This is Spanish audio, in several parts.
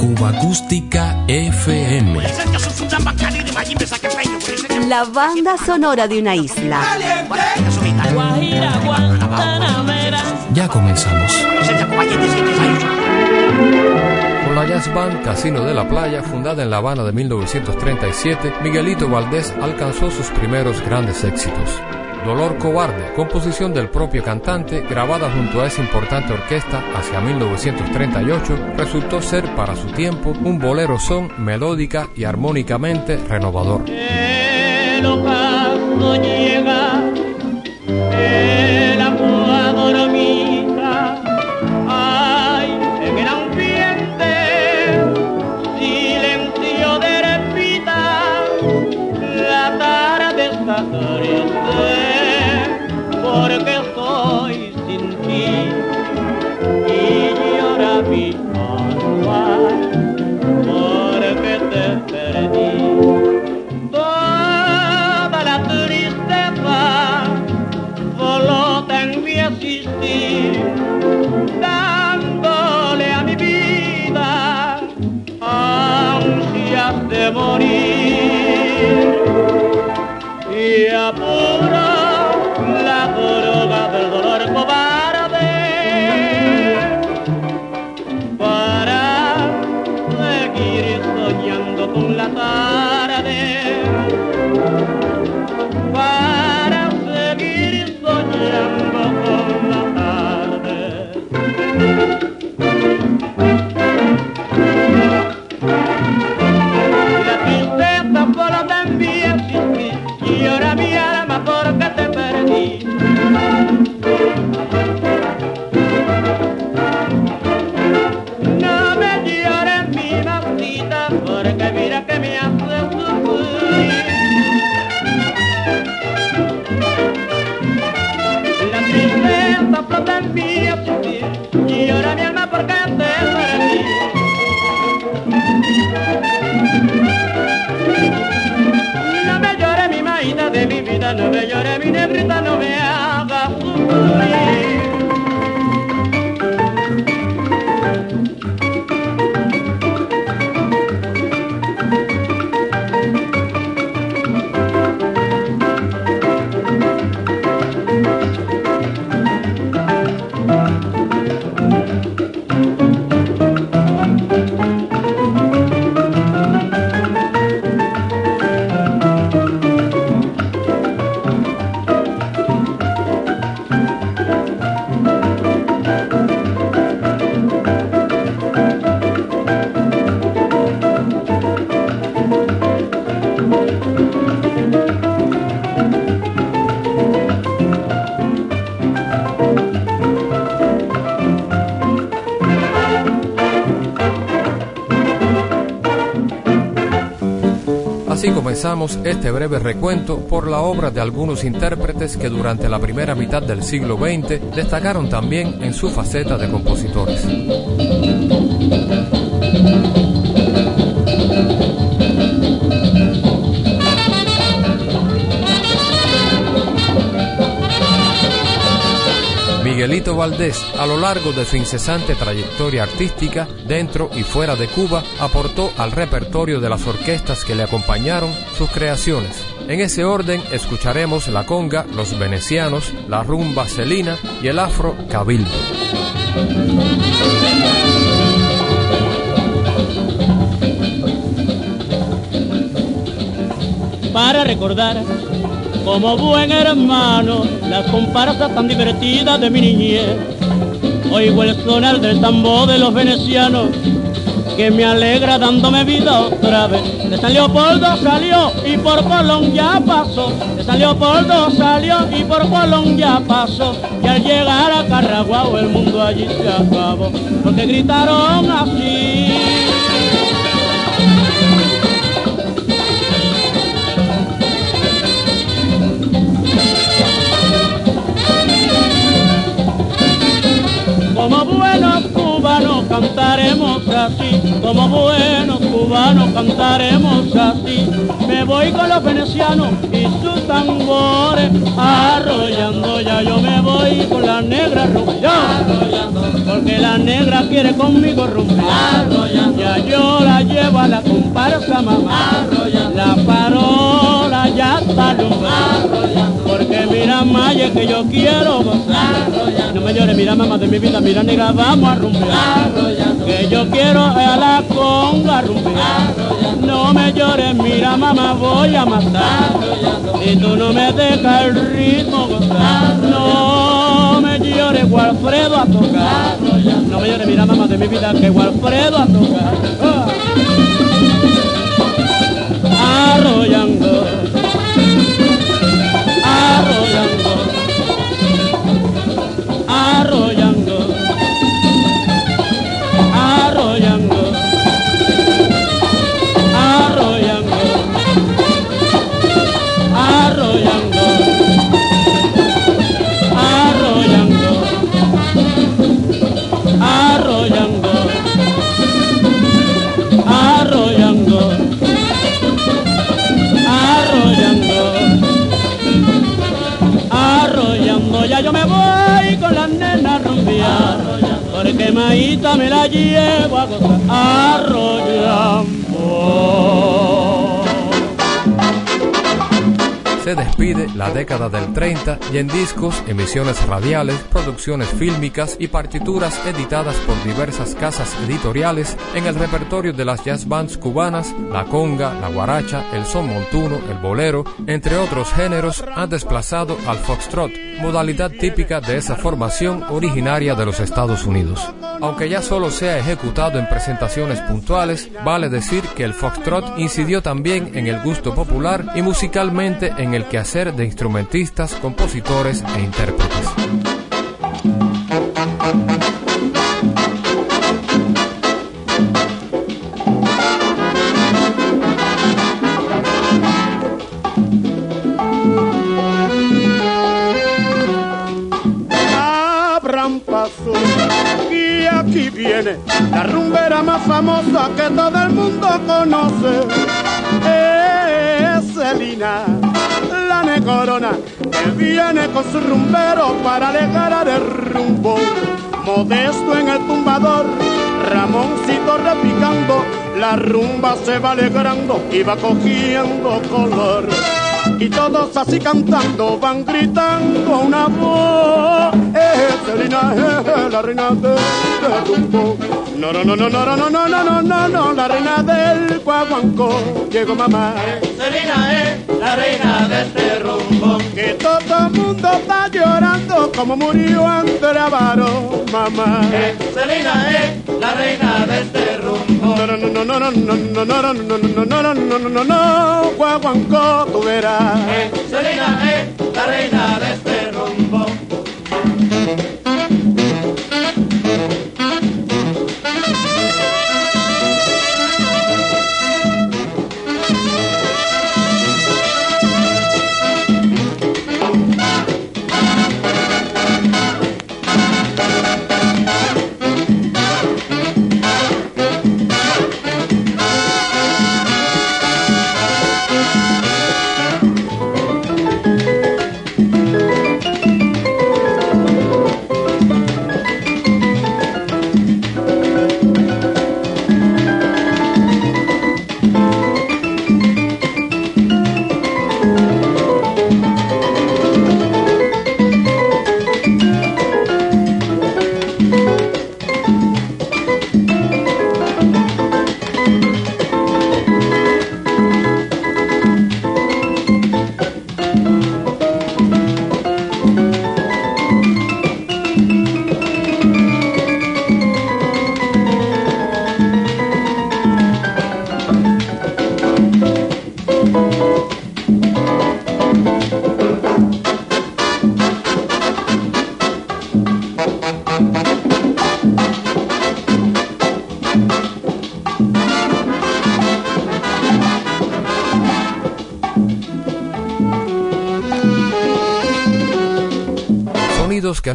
Cuba Acústica FM. La banda sonora de una isla. Ya comenzamos. Con la Jazz Band Casino de la Playa, fundada en La Habana de 1937, Miguelito Valdés alcanzó sus primeros grandes éxitos. Dolor Cobarde, composición del propio cantante, grabada junto a esa importante orquesta hacia 1938, resultó ser para su tiempo un bolero son melódica y armónicamente renovador. Comenzamos este breve recuento por la obra de algunos intérpretes que durante la primera mitad del siglo XX destacaron también en su faceta de compositores. Miguelito Valdés, a lo largo de su incesante trayectoria artística, dentro y fuera de Cuba, aportó al repertorio de las orquestas que le acompañaron sus creaciones. En ese orden escucharemos la conga, los venecianos, la rumba celina y el afro cabildo. Para recordar como buen hermano las comparsas tan divertidas de mi niñez. Oigo el sonar del tambor de los venecianos que me alegra dándome vida otra vez. De San Leopoldo salió y por Colón ya pasó. De San Leopoldo salió y por Colón ya pasó. Y al llegar a Carraguao el mundo allí se acabó. Porque gritaron así. Cantaremos así, como buenos cubanos cantaremos así. Me voy con los venecianos y sus tambores, arrollando ya yo me voy con la negra arrollando, porque la negra quiere conmigo rumbear, ya yo la llevo a la comparsa mamá, la parola ya está porque mira Maya que yo quiero gozar, no me llores, mira mamá de mi vida, mira negra, vamos a rumbear, que yo quiero a la conga rumbear, no me llores, mira mamá, voy a matar, y tú no me dejas el ritmo gozar, no me llores, Walfredo a tocar, no me llores, mira mamá de mi vida, que Walfredo a tocar. Arrollando, década del 30 y en discos, emisiones radiales, producciones fílmicas y partituras editadas por diversas casas editoriales en el repertorio de las jazz bands cubanas, la conga, la guaracha, el son montuno, el bolero, entre otros géneros, han desplazado al foxtrot, modalidad típica de esa formación originaria de los Estados Unidos. Aunque ya solo sea ejecutado en presentaciones puntuales, vale decir que el foxtrot incidió también en el gusto popular y musicalmente en el quehacer de instrumentistas, compositores e intérpretes. Viene con su rumbero para alegar el rumbo modesto en el tumbador Ramoncito repicando la rumba se va alegrando y va cogiendo color y todos así cantando van gritando una voz. Es Celina, es la reina del, del rumbo. No, no, no, no, no, no, no, no, no, no, no, no, la reina del guaguancó. Llegó mamá. Celina es la reina de este rumbo. Que todo el mundo está llorando como murió Andrea Baro, mamá. Celina es la reina de este rumbo. No, no, no, no, no, no, no, no, no, no, no, no, no, no, no, no, no, guaguancó, tú verás. Celina es la reina de este rumbo.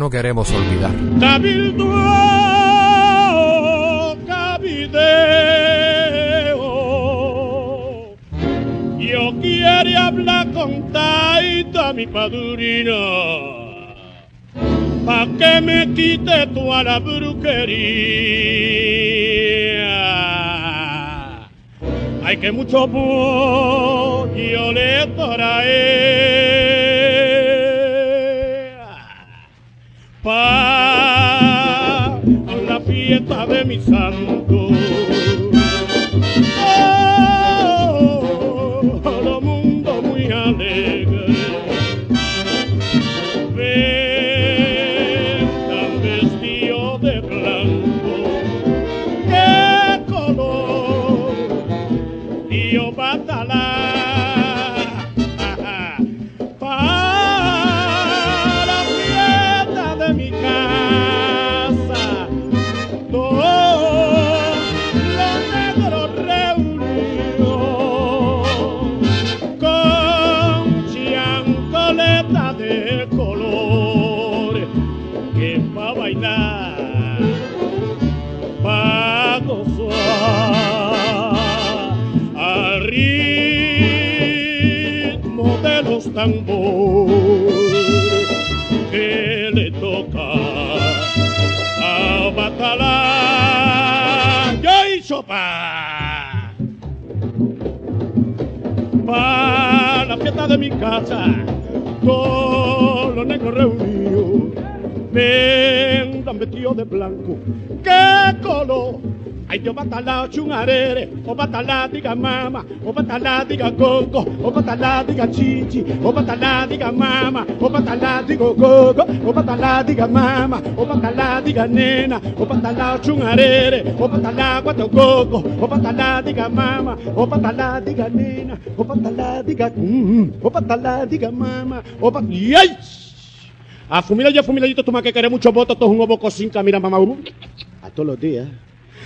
no queremos olvidar. Cabildo, yo quiero hablar con Taita, mi padrino pa' que me quite toda la brujería. Hay que mucho pollo le trae. De mi santo. De mi casa, todos los negros reunidos, vengan vestidos de blanco. ¿Qué color? Ay Dios batala chungarere, o batala diga mama, o batala diga coco, o batala diga chichi, o batala diga mama, o batala diga coco, o batala diga mama, o batala diga nena, o batala chungarere, o batala guato coco, o batala diga mama, o batala diga nena, o batala diga mm, o batala diga mama, o bat ¡Yay! A fumilar ya fumiladito, toma que querés mucho voto, todo un ovo cocinca, mira mamá, a todos los días.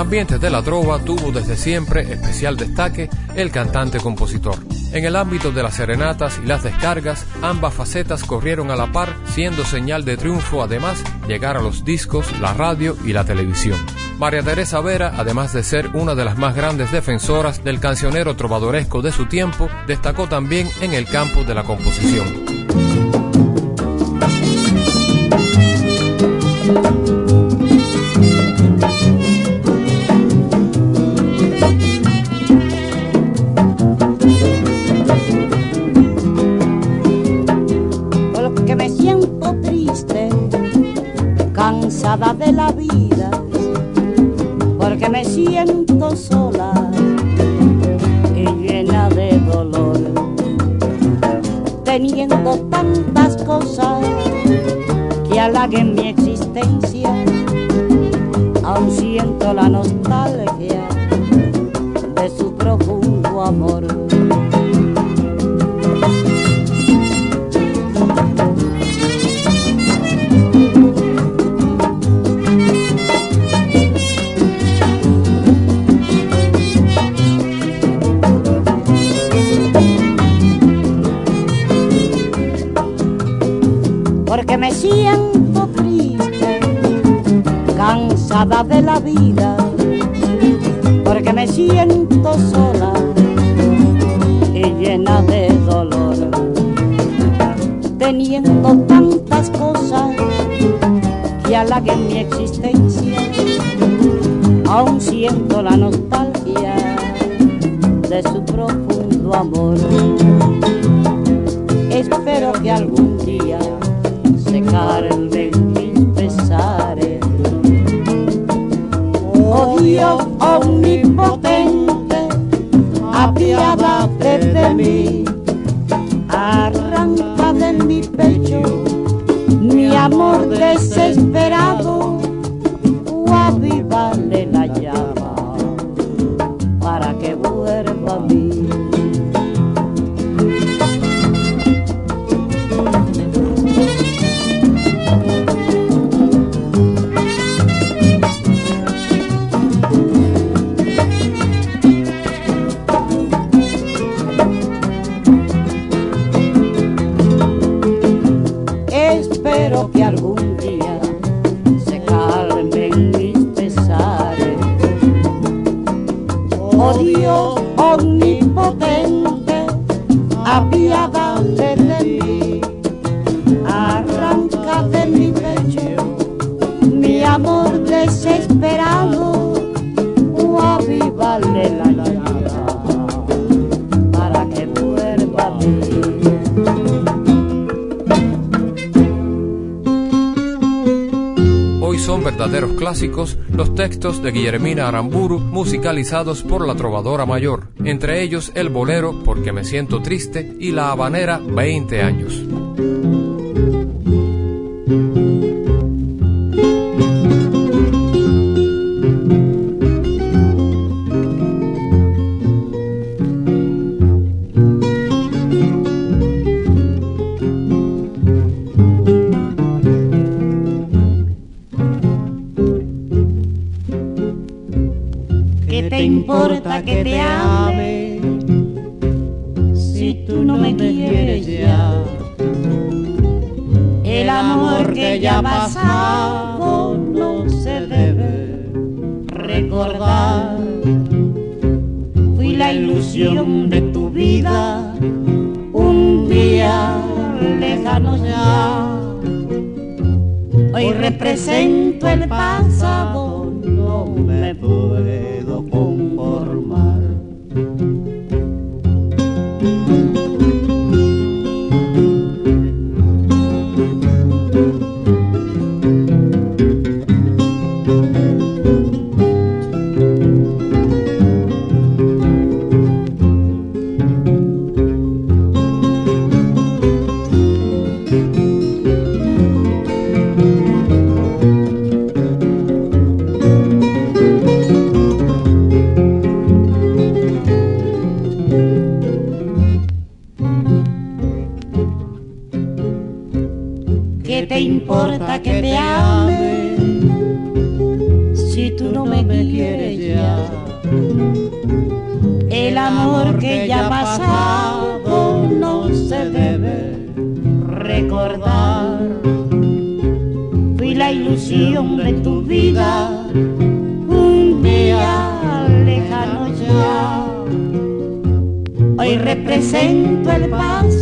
Ambiente de la trova tuvo desde siempre especial destaque el cantante-compositor. En el ámbito de las serenatas y las descargas, ambas facetas corrieron a la par, siendo señal de triunfo además llegar a los discos, la radio y la televisión. María Teresa Vera, además de ser una de las más grandes defensoras del cancionero trovadoresco de su tiempo, destacó también en el campo de la composición. Los textos de Guillermina Aramburu musicalizados por la trovadora mayor, entre ellos el bolero Porque me siento triste y la habanera 20 años. un día lejano ya. Hoy represento el pasado, no me puede. amor que ya pasado no se debe recordar. Fui la ilusión de tu vida un día lejano ya. Hoy represento el paso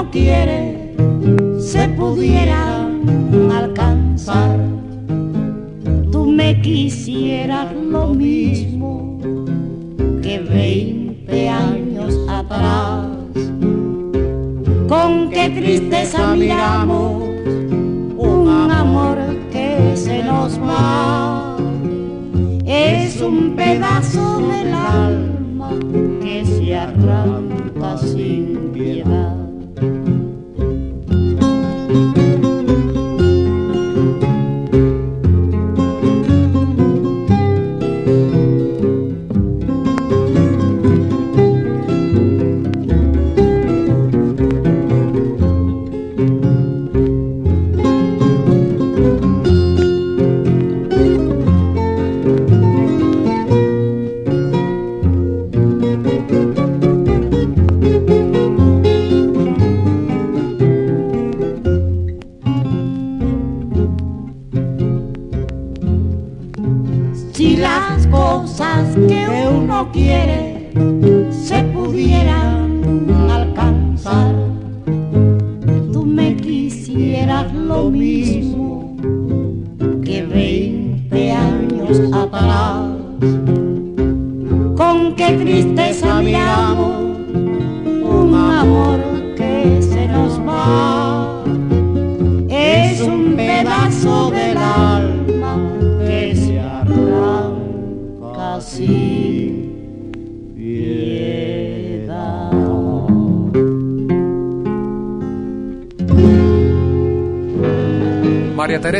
uno quiere se pudieran alcanzar. Tú me quisieras lo mismo que 20 años atrás. Con qué tristeza miramos un amor que se nos va. Es un pedazo del alma que se arranca sin piedad.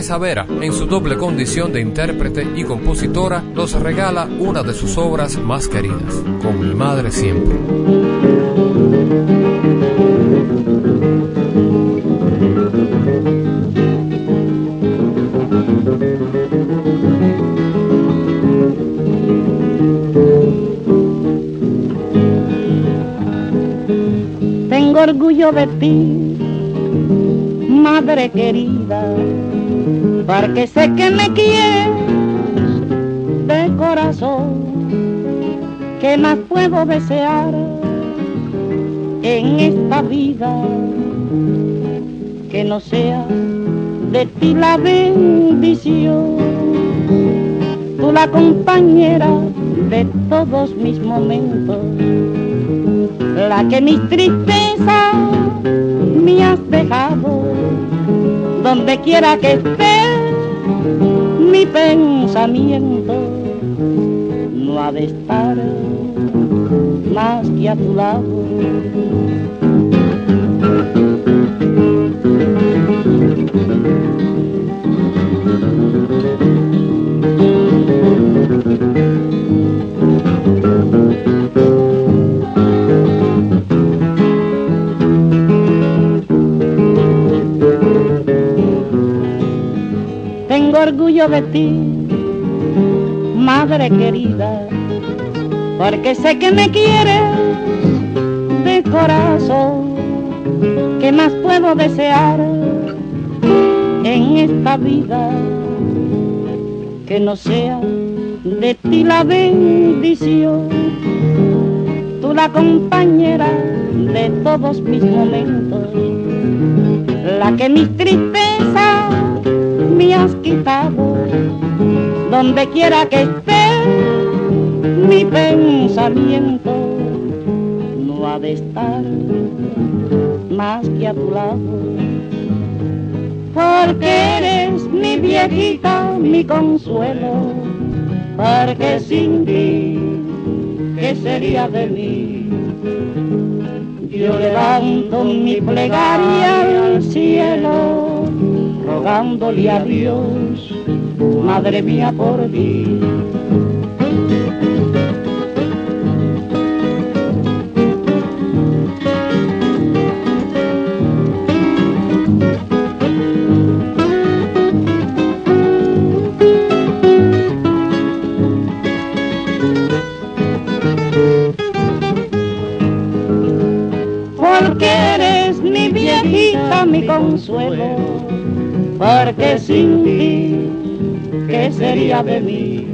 Teresa Vera, en su doble condición de intérprete y compositora, nos regala una de sus obras más queridas, Con mi madre siempre. Tengo orgullo de ti, madre querida, porque sé que me quieres de corazón. ¿Qué más puedo desear en esta vida que no sea de ti la bendición? Tú la compañera de todos mis momentos, la que mis tristezas me has dejado, donde quiera que esté mi pensamiento, no ha de estar más que a tu lado. Orgullo de ti, madre querida, porque sé que me quieres de corazón. ¿Qué más puedo desear en esta vida que no sea de ti la bendición? Tú la compañera de todos mis momentos, la que mis tristezas me has quitado, donde quiera que esté mi pensamiento, no ha de estar más que a tu lado, porque eres mi viejita, mi consuelo, porque sin ti, ¿qué sería de mí? Yo levanto mi plegaria al cielo, rogándole a Dios, madre mía, por ti. mi consuelo, porque sin ti, ¿qué sería de mí?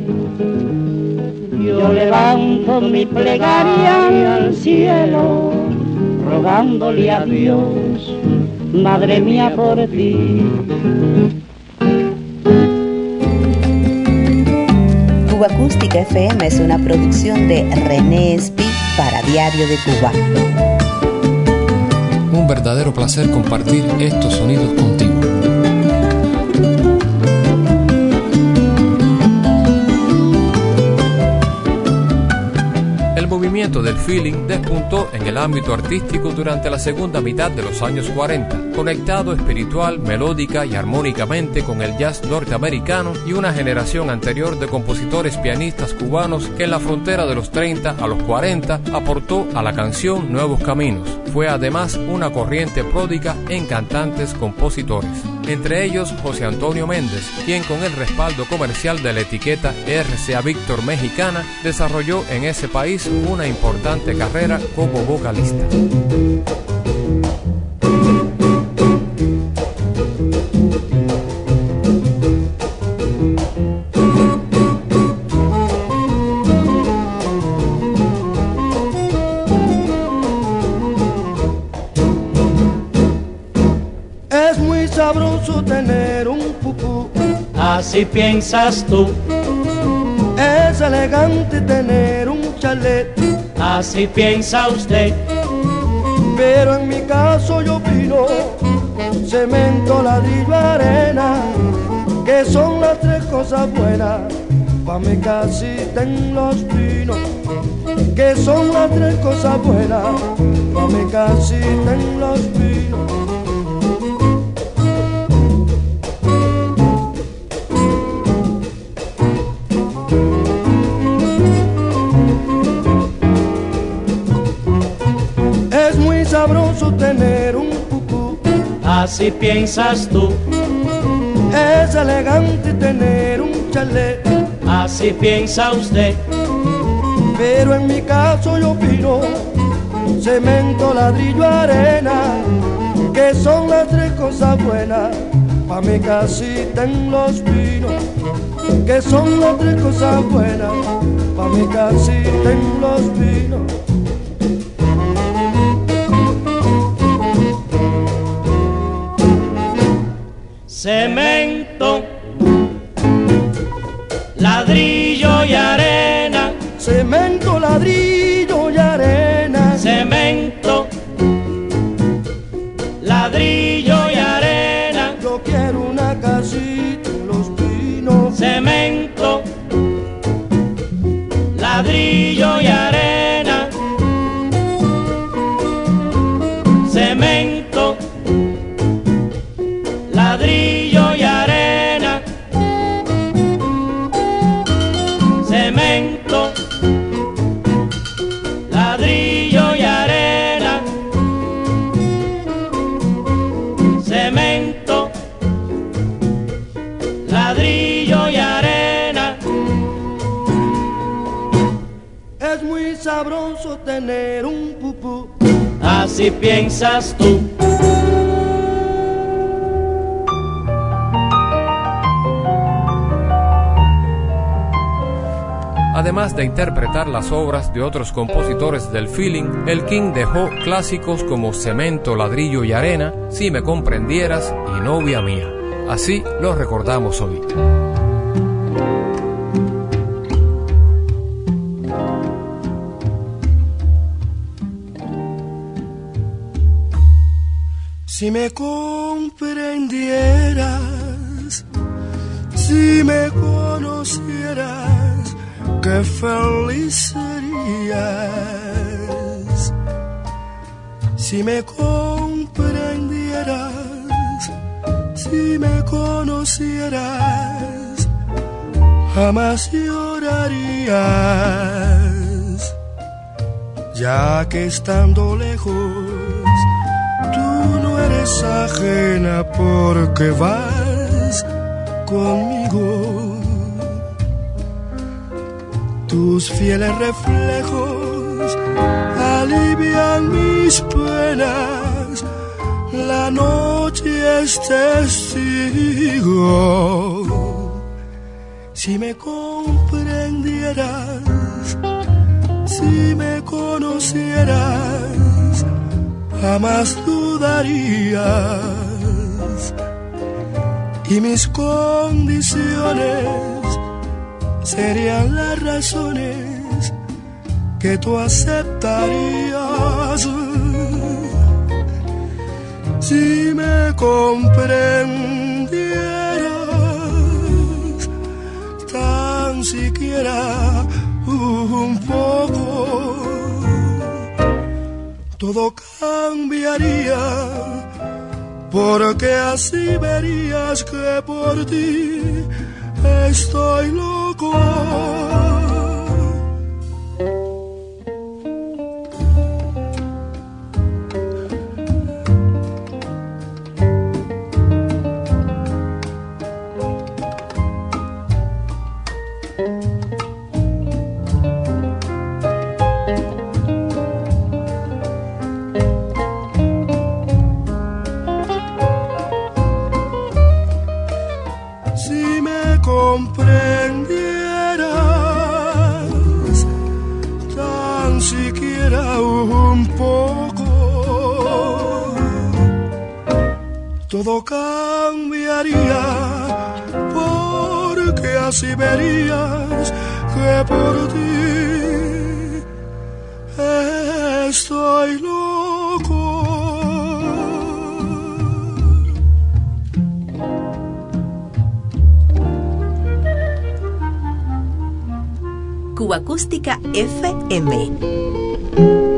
Yo levanto mi plegaria al cielo, rogándole a Dios, madre mía, por ti. Cuba Acústica FM es una producción de René Espi para Diario de Cuba. Un verdadero placer compartir estos sonidos contigo. Movimiento del feeling despuntó en el ámbito artístico durante la segunda mitad de los años 40, conectado espiritual, melódica y armónicamente con el jazz norteamericano y una generación anterior de compositores pianistas cubanos que en la frontera de los 30 a los 40 aportó a la canción nuevos caminos. Fue además una corriente pródiga en cantantes compositores, entre ellos José Antonio Méndez, quien con el respaldo comercial de la etiqueta RCA Víctor Mexicana desarrolló en ese país una importante carrera como vocalista. Tener un pupú. Así piensas tú, Es elegante tener un chalet. así piensa usted. Pero en mi caso yo opino cemento, ladrillo, arena, que son las tres cosas buenas. Pa' mi casita en los pinos, que son las tres cosas buenas. Pa' mi casita en los pinos. Así piensas tú. Es elegante tener un chalet. Así piensa usted. Pero en mi caso yo opino cemento, ladrillo, arena, que son las tres cosas buenas pa' mi casita en los pinos, que son las tres cosas buenas pa' mi casita en los pinos. Cemento, ladrillo y arena. Cemento, ladrillo y arena. Cemento, ladrillo y arena. Yo quiero una casita en los pinos. Cemento, ladrillo Así piensas tú. Además de interpretar las obras de otros compositores del feeling, el King dejó clásicos como Cemento, Ladrillo y Arena, Si me comprendieras y Novia mía. Así lo recordamos hoy. Si me comprendieras, si me conocieras, qué feliz serías. Si me comprendieras, si me conocieras, jamás llorarías, ya que estando lejos eres ajena porque vas conmigo. Tus fieles reflejos alivian mis penas. La noche es testigo. Si me comprendieras, si me conocieras, jamás dudarías. Y mis condiciones serían las razones que tú aceptarías. Si me comprendieras, tan siquiera un poco todo cambiaría, porque así verías que por ti estoy loco. Todo cambiaría porque así verías que por ti estoy loco Cuba Acústica FM.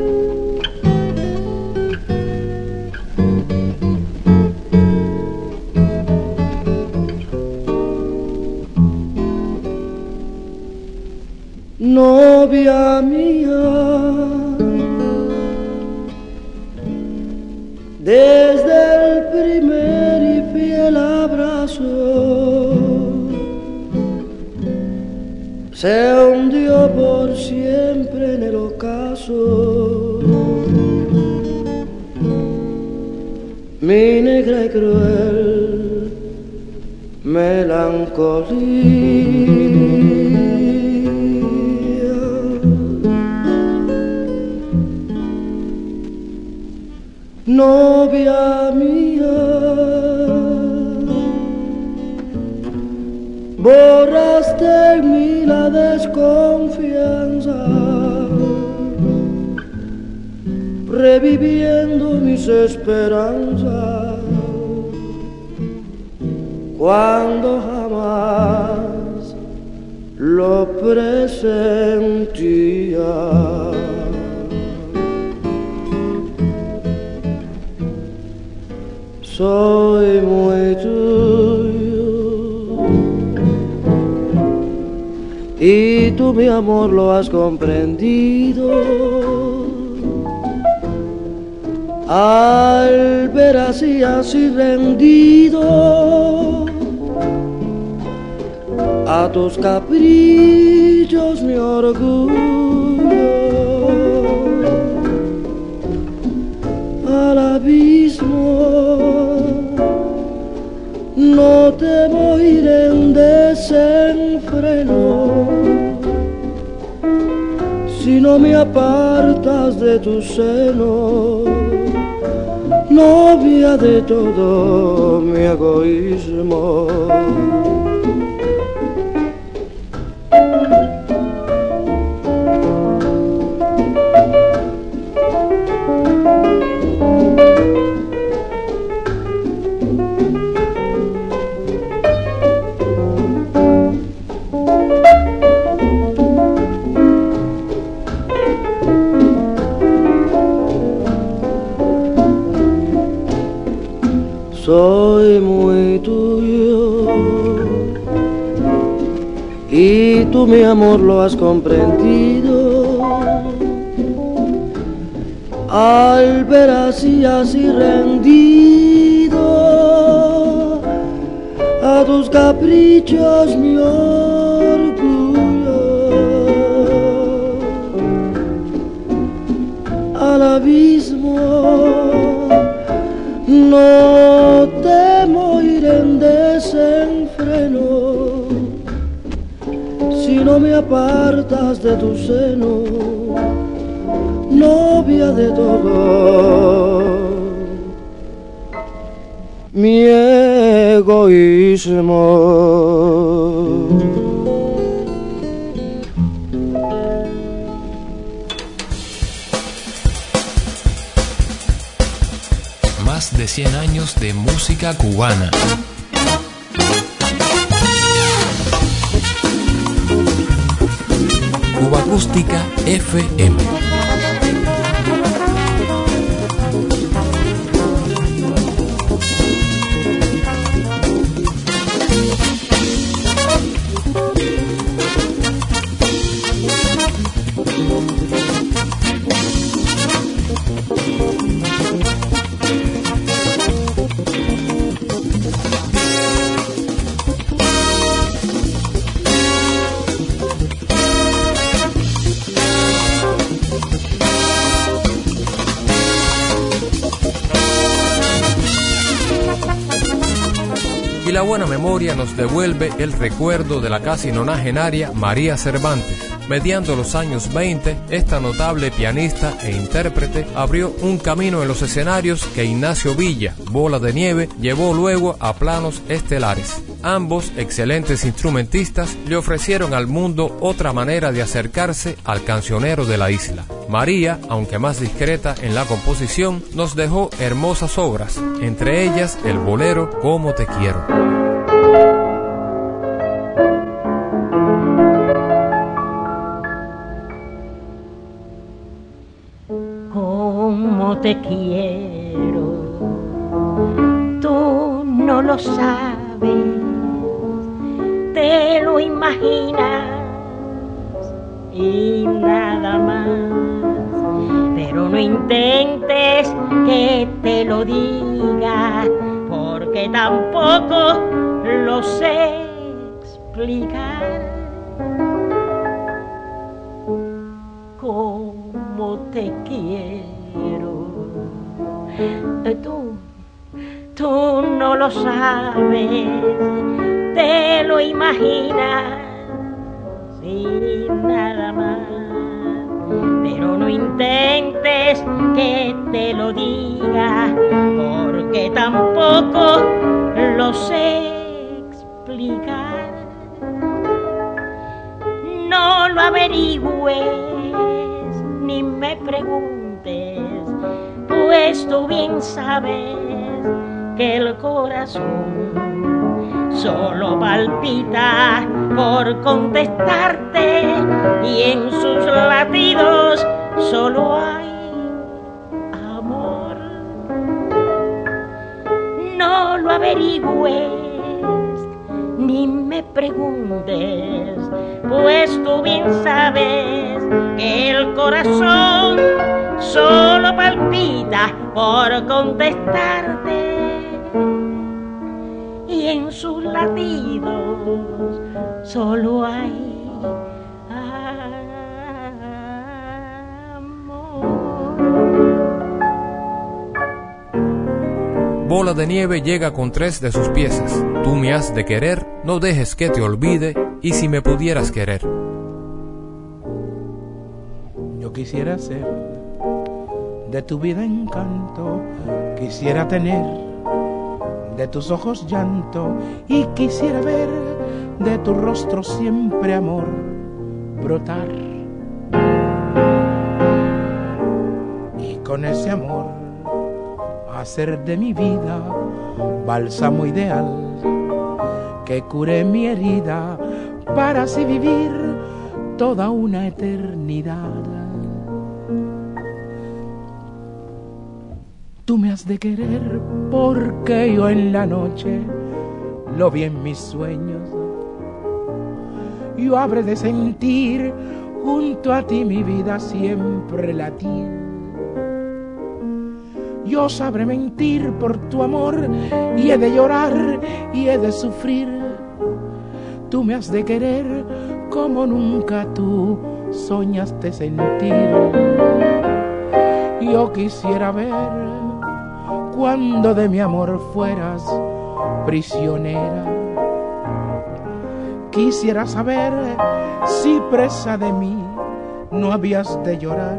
Me apartas de tu seno, novia de todo mi egoísmo. Tú mi amor lo has comprendido. Al ver así así rendido a tus caprichos mi orgullo. Al abismo apartas de tu seno, novia de todo mi egoísmo. de 100 años de música cubana. Acústica FM. Nos devuelve el recuerdo de la casi nonagenaria María Cervantes. Mediando los años 20, esta notable pianista e intérprete abrió un camino en los escenarios que Ignacio Villa, Bola de Nieve, llevó luego a planos estelares. Ambos, excelentes instrumentistas, le ofrecieron al mundo otra manera de acercarse al cancionero de la isla. María, aunque más discreta en la composición, nos dejó hermosas obras, entre ellas el bolero Cómo te quiero. Te quiero, tú no lo sabes, te lo imaginas y nada más pero no intentes que te lo diga, porque tampoco lo sé explicar. Cómo te quiero. Tú, tú no lo sabes, te lo imaginas sin nada más. Pero no intentes que te lo diga, porque tampoco lo sé explicar. No lo averigües ni me preguntes, pues tú bien sabes que el corazón solo palpita por contestarte y en sus latidos solo hay amor. No lo averigües ni me preguntes, pues tú bien sabes que el corazón solo palpita por contestarte en sus latidos solo hay Bola de nieve llega con tres de sus piezas. Tú me has de querer, no dejes que te olvide, y si me pudieras querer. Yo quisiera ser de tu vida encanto, quisiera tener de tus ojos llanto y quisiera ver de tu rostro siempre amor brotar. Y con ese amor hacer de mi vida bálsamo ideal que cure mi herida para así vivir toda una eternidad. Tú me has de querer porque yo en la noche lo vi en mis sueños. Yo habré de sentir junto a ti mi vida siempre latir. Yo sabré mentir por tu amor y he de llorar y he de sufrir. Tú me has de querer como nunca tú soñaste sentir. Yo quisiera ver cuando de mi amor fueras prisionera. Quisiera saber si presa de mí no habías de llorar,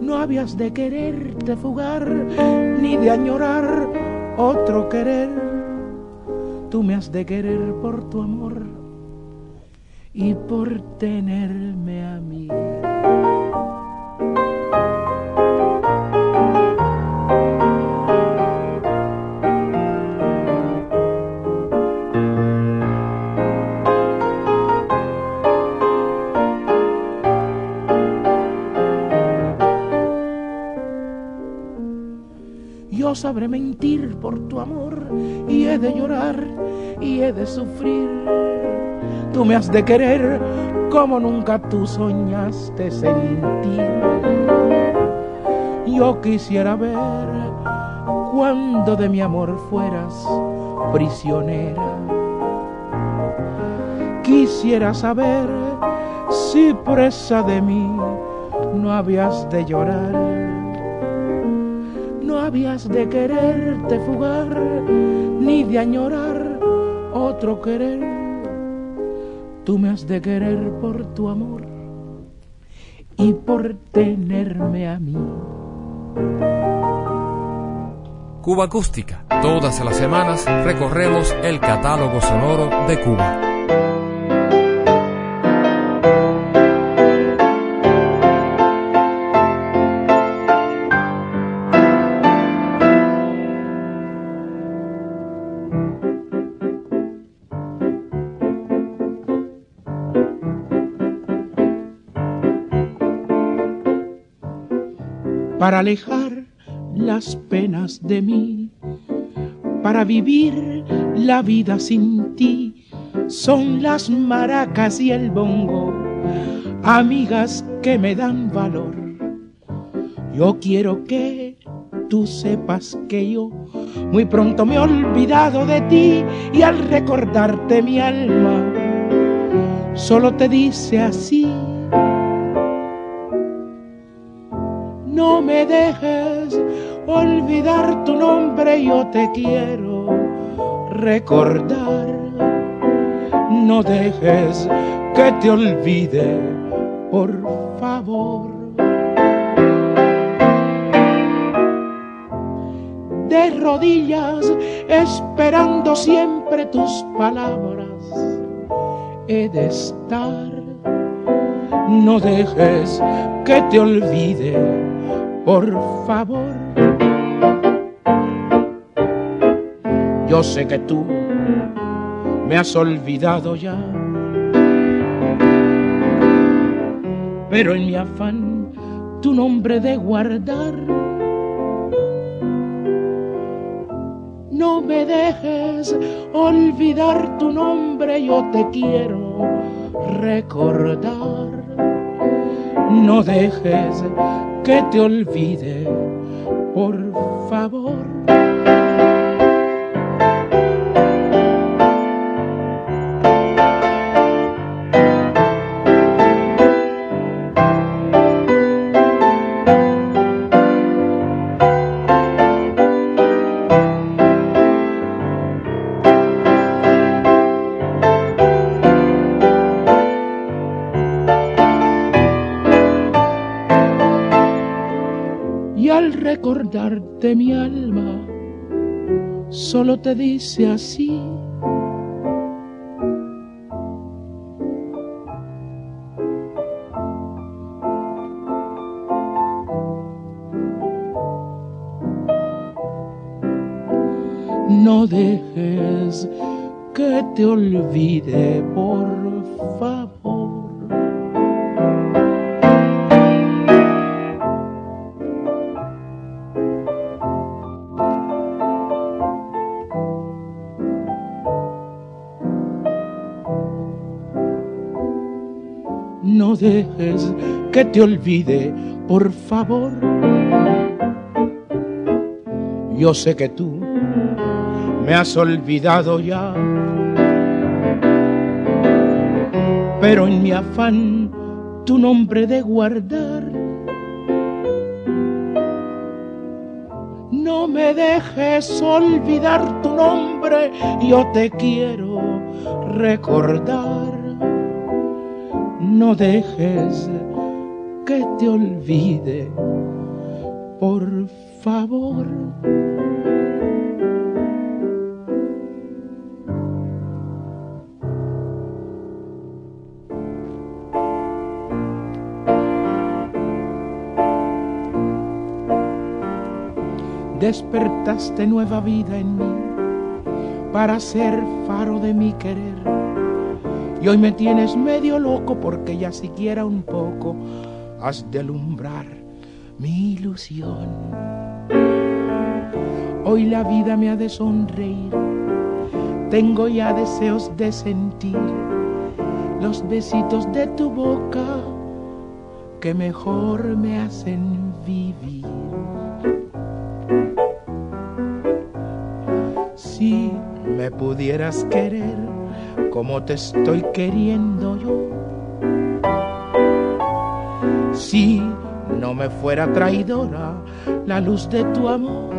no habías de quererte fugar, ni de añorar otro querer. Tú me has de querer por tu amor y por tenerme a mí. Sabré mentir por tu amor y he de llorar y he de sufrir. Tú me has de querer como nunca tú soñaste sentir. Yo quisiera ver cuando de mi amor fueras prisionera. Quisiera saber si presa de mí no habías de llorar habías de quererte fugar, ni de añorar otro querer. Tú me has de querer por tu amor y por tenerme a mí. Cuba Acústica. Todas las semanas recorremos el catálogo sonoro de Cuba. Para alejar las penas de mí, para vivir la vida sin ti. Son las maracas y el bongo, amigas que me dan valor. Yo quiero que tú sepas que yo muy pronto me he olvidado de ti y al recordarte mi alma solo te dice así. No me dejes olvidar tu nombre, yo te quiero recordar. No dejes que te olvide, por favor. De rodillas, esperando siempre tus palabras, he de estar. No dejes que te olvide, por favor. Yo sé que tú me has olvidado ya, pero en mi afán tu nombre de guardar, no me dejes olvidar tu nombre, yo te quiero recordar. No dejes que te olvide, por favor. Recordarte mi alma solo te dice así. Te olvide, por favor. Yo sé que tú me has olvidado ya, pero en mi afán tu nombre de guardar, no me dejes olvidar tu nombre, yo te quiero recordar. No dejes que te olvide, por favor. Despertaste nueva vida en mí para ser faro de mi querer y hoy me tienes medio loco porque ya siquiera un poco has de alumbrar mi ilusión. Hoy la vida me ha de sonreír, tengo ya deseos de sentir los besitos de tu boca que mejor me hacen vivir. Si me pudieras querer, como te estoy queriendo yo. Si no me fuera traidora la luz de tu amor,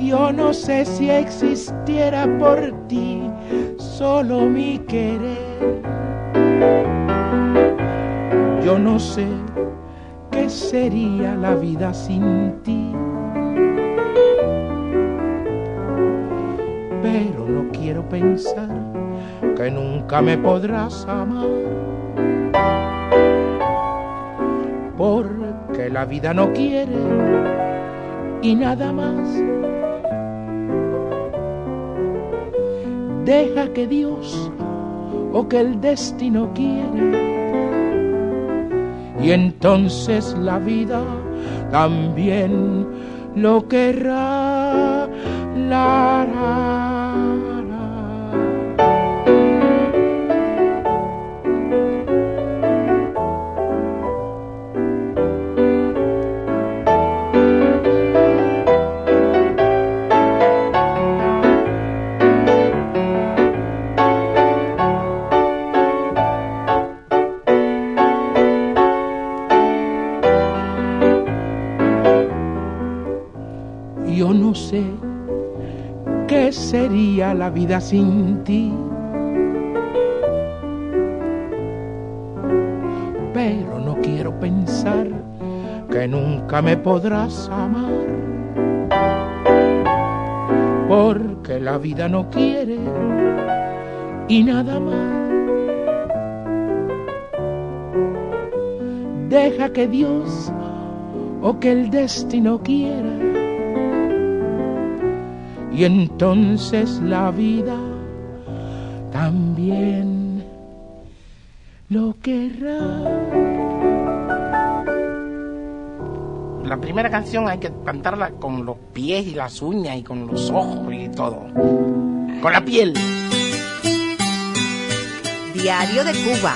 yo no sé si existiera por ti solo mi querer. Yo no sé qué sería la vida sin ti. pero no quiero pensar que nunca me podrás amar. Porque la vida no quiere y nada más. Deja que Dios o que el destino quiere. Y entonces la vida también lo querrá. Sin ti. Pero no quiero pensar que nunca me podrás amar. Porque la vida no quiere y nada más. Deja que Dios o que el destino quiera. Y entonces la vida también lo querrá. La primera canción hay que cantarla con los pies y las uñas y con los ojos y todo. Con la piel. Diario de Cuba.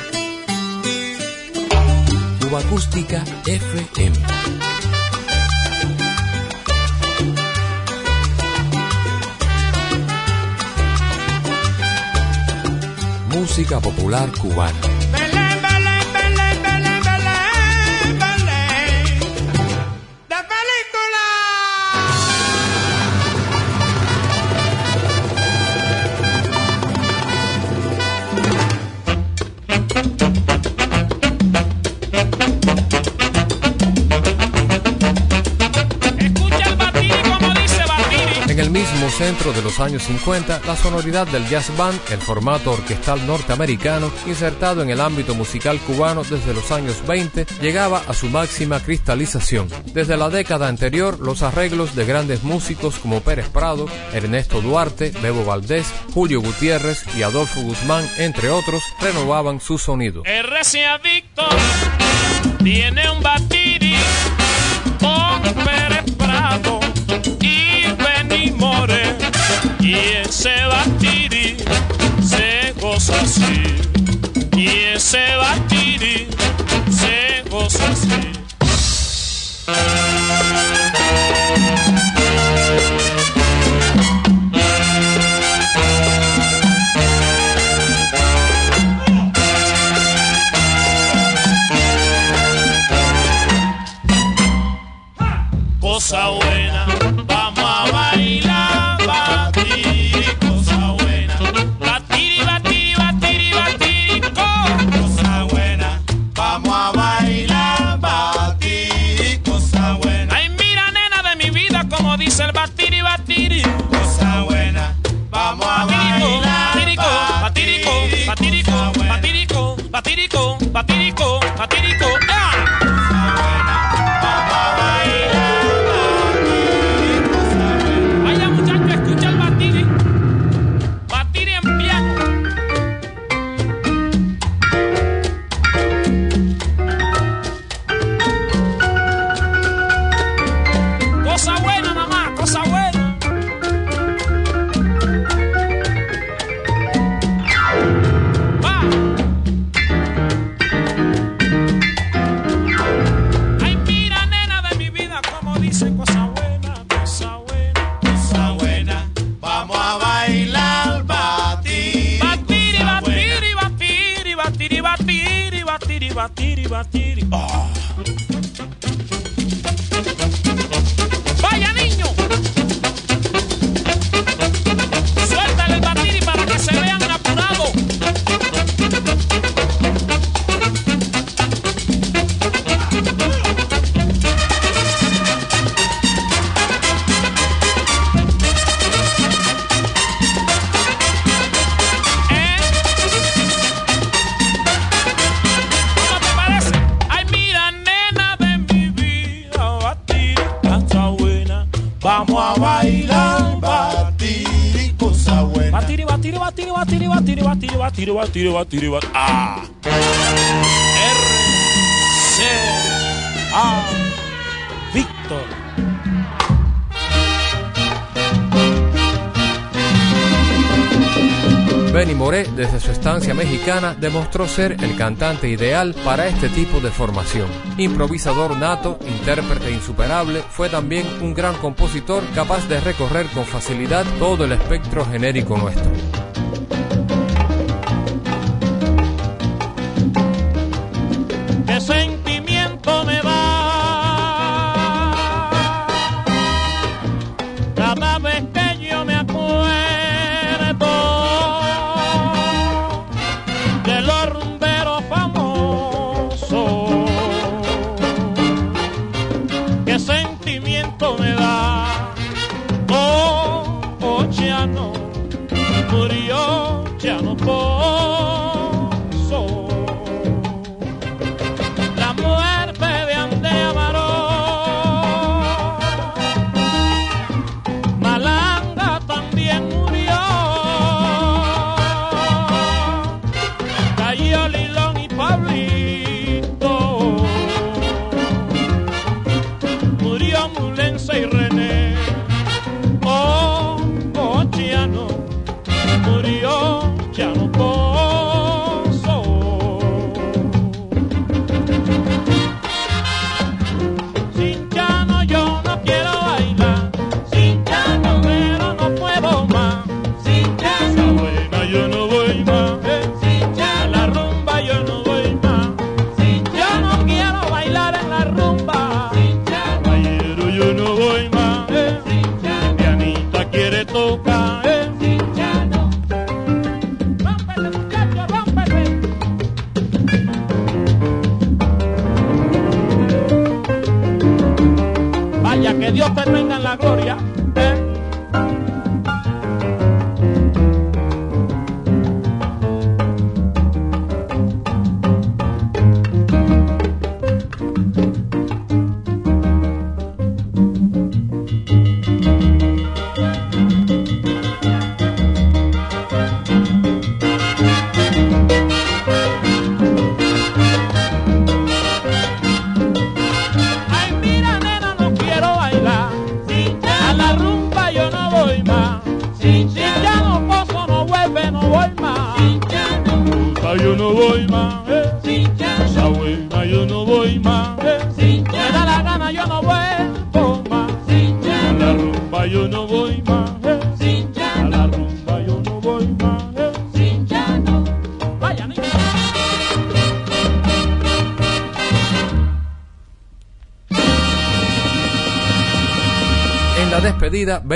Cuba Acústica FM. Música popular cubana. Centro de los años 50, la sonoridad del jazz band, el formato orquestal norteamericano, insertado en el ámbito musical cubano desde los años 20, llegaba a su máxima cristalización. Desde la década anterior, los arreglos de grandes músicos como Pérez Prado, Ernesto Duarte, Bebo Valdés, Julio Gutiérrez y Adolfo Guzmán, entre otros, renovaban su sonido. Un batiri ese batiri se goza así. Y ese batiri se goza así tiro, va, A. R. C. A. Víctor. Benny Moré, desde su estancia mexicana, demostró ser el cantante ideal para este tipo de formación. Improvisador nato, intérprete insuperable, fue también un gran compositor capaz de recorrer con facilidad todo el espectro genérico nuestro.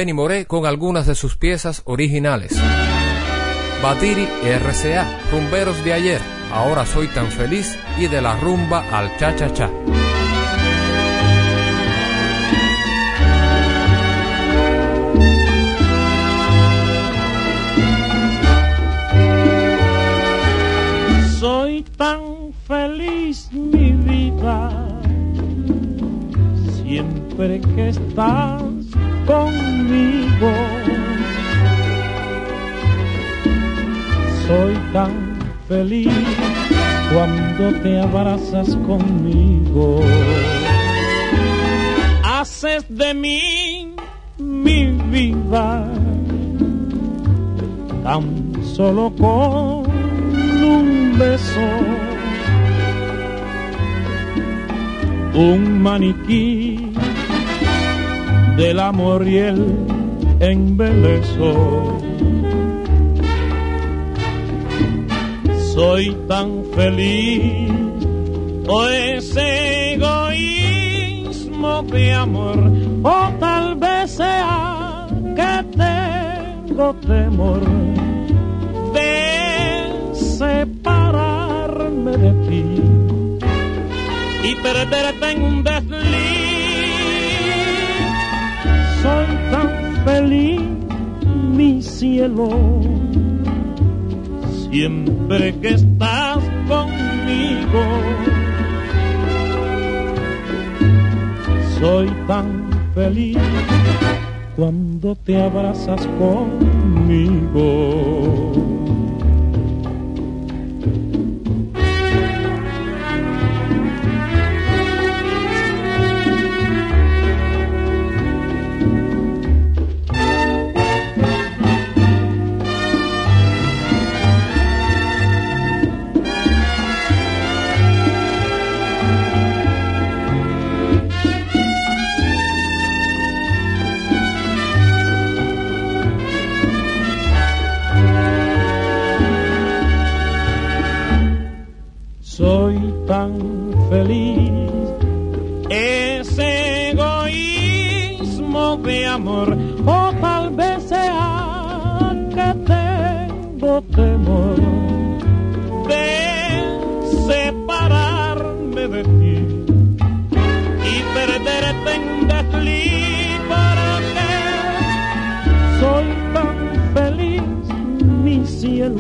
Benny Moré con algunas de sus piezas originales. Batiri RCA, Rumberos de ayer, Ahora soy tan feliz y de la rumba al cha-cha-cha. Te abrazas conmigo. Haces de mí mi vida tan solo con un beso. Un maniquí del amor y el embeleso. Soy tan feliz, o ese egoísmo de amor, o tal vez sea que tengo temor de separarme de ti y perderte en un desliz. Soy tan feliz, mi cielo, siempre que estás conmigo. Soy tan feliz cuando te abrazas conmigo.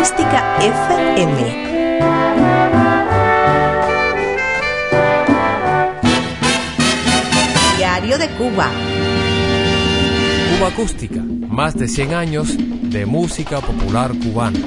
Acústica FM. Diario de Cuba. Cuba Acústica, más de 100 años de música popular cubana.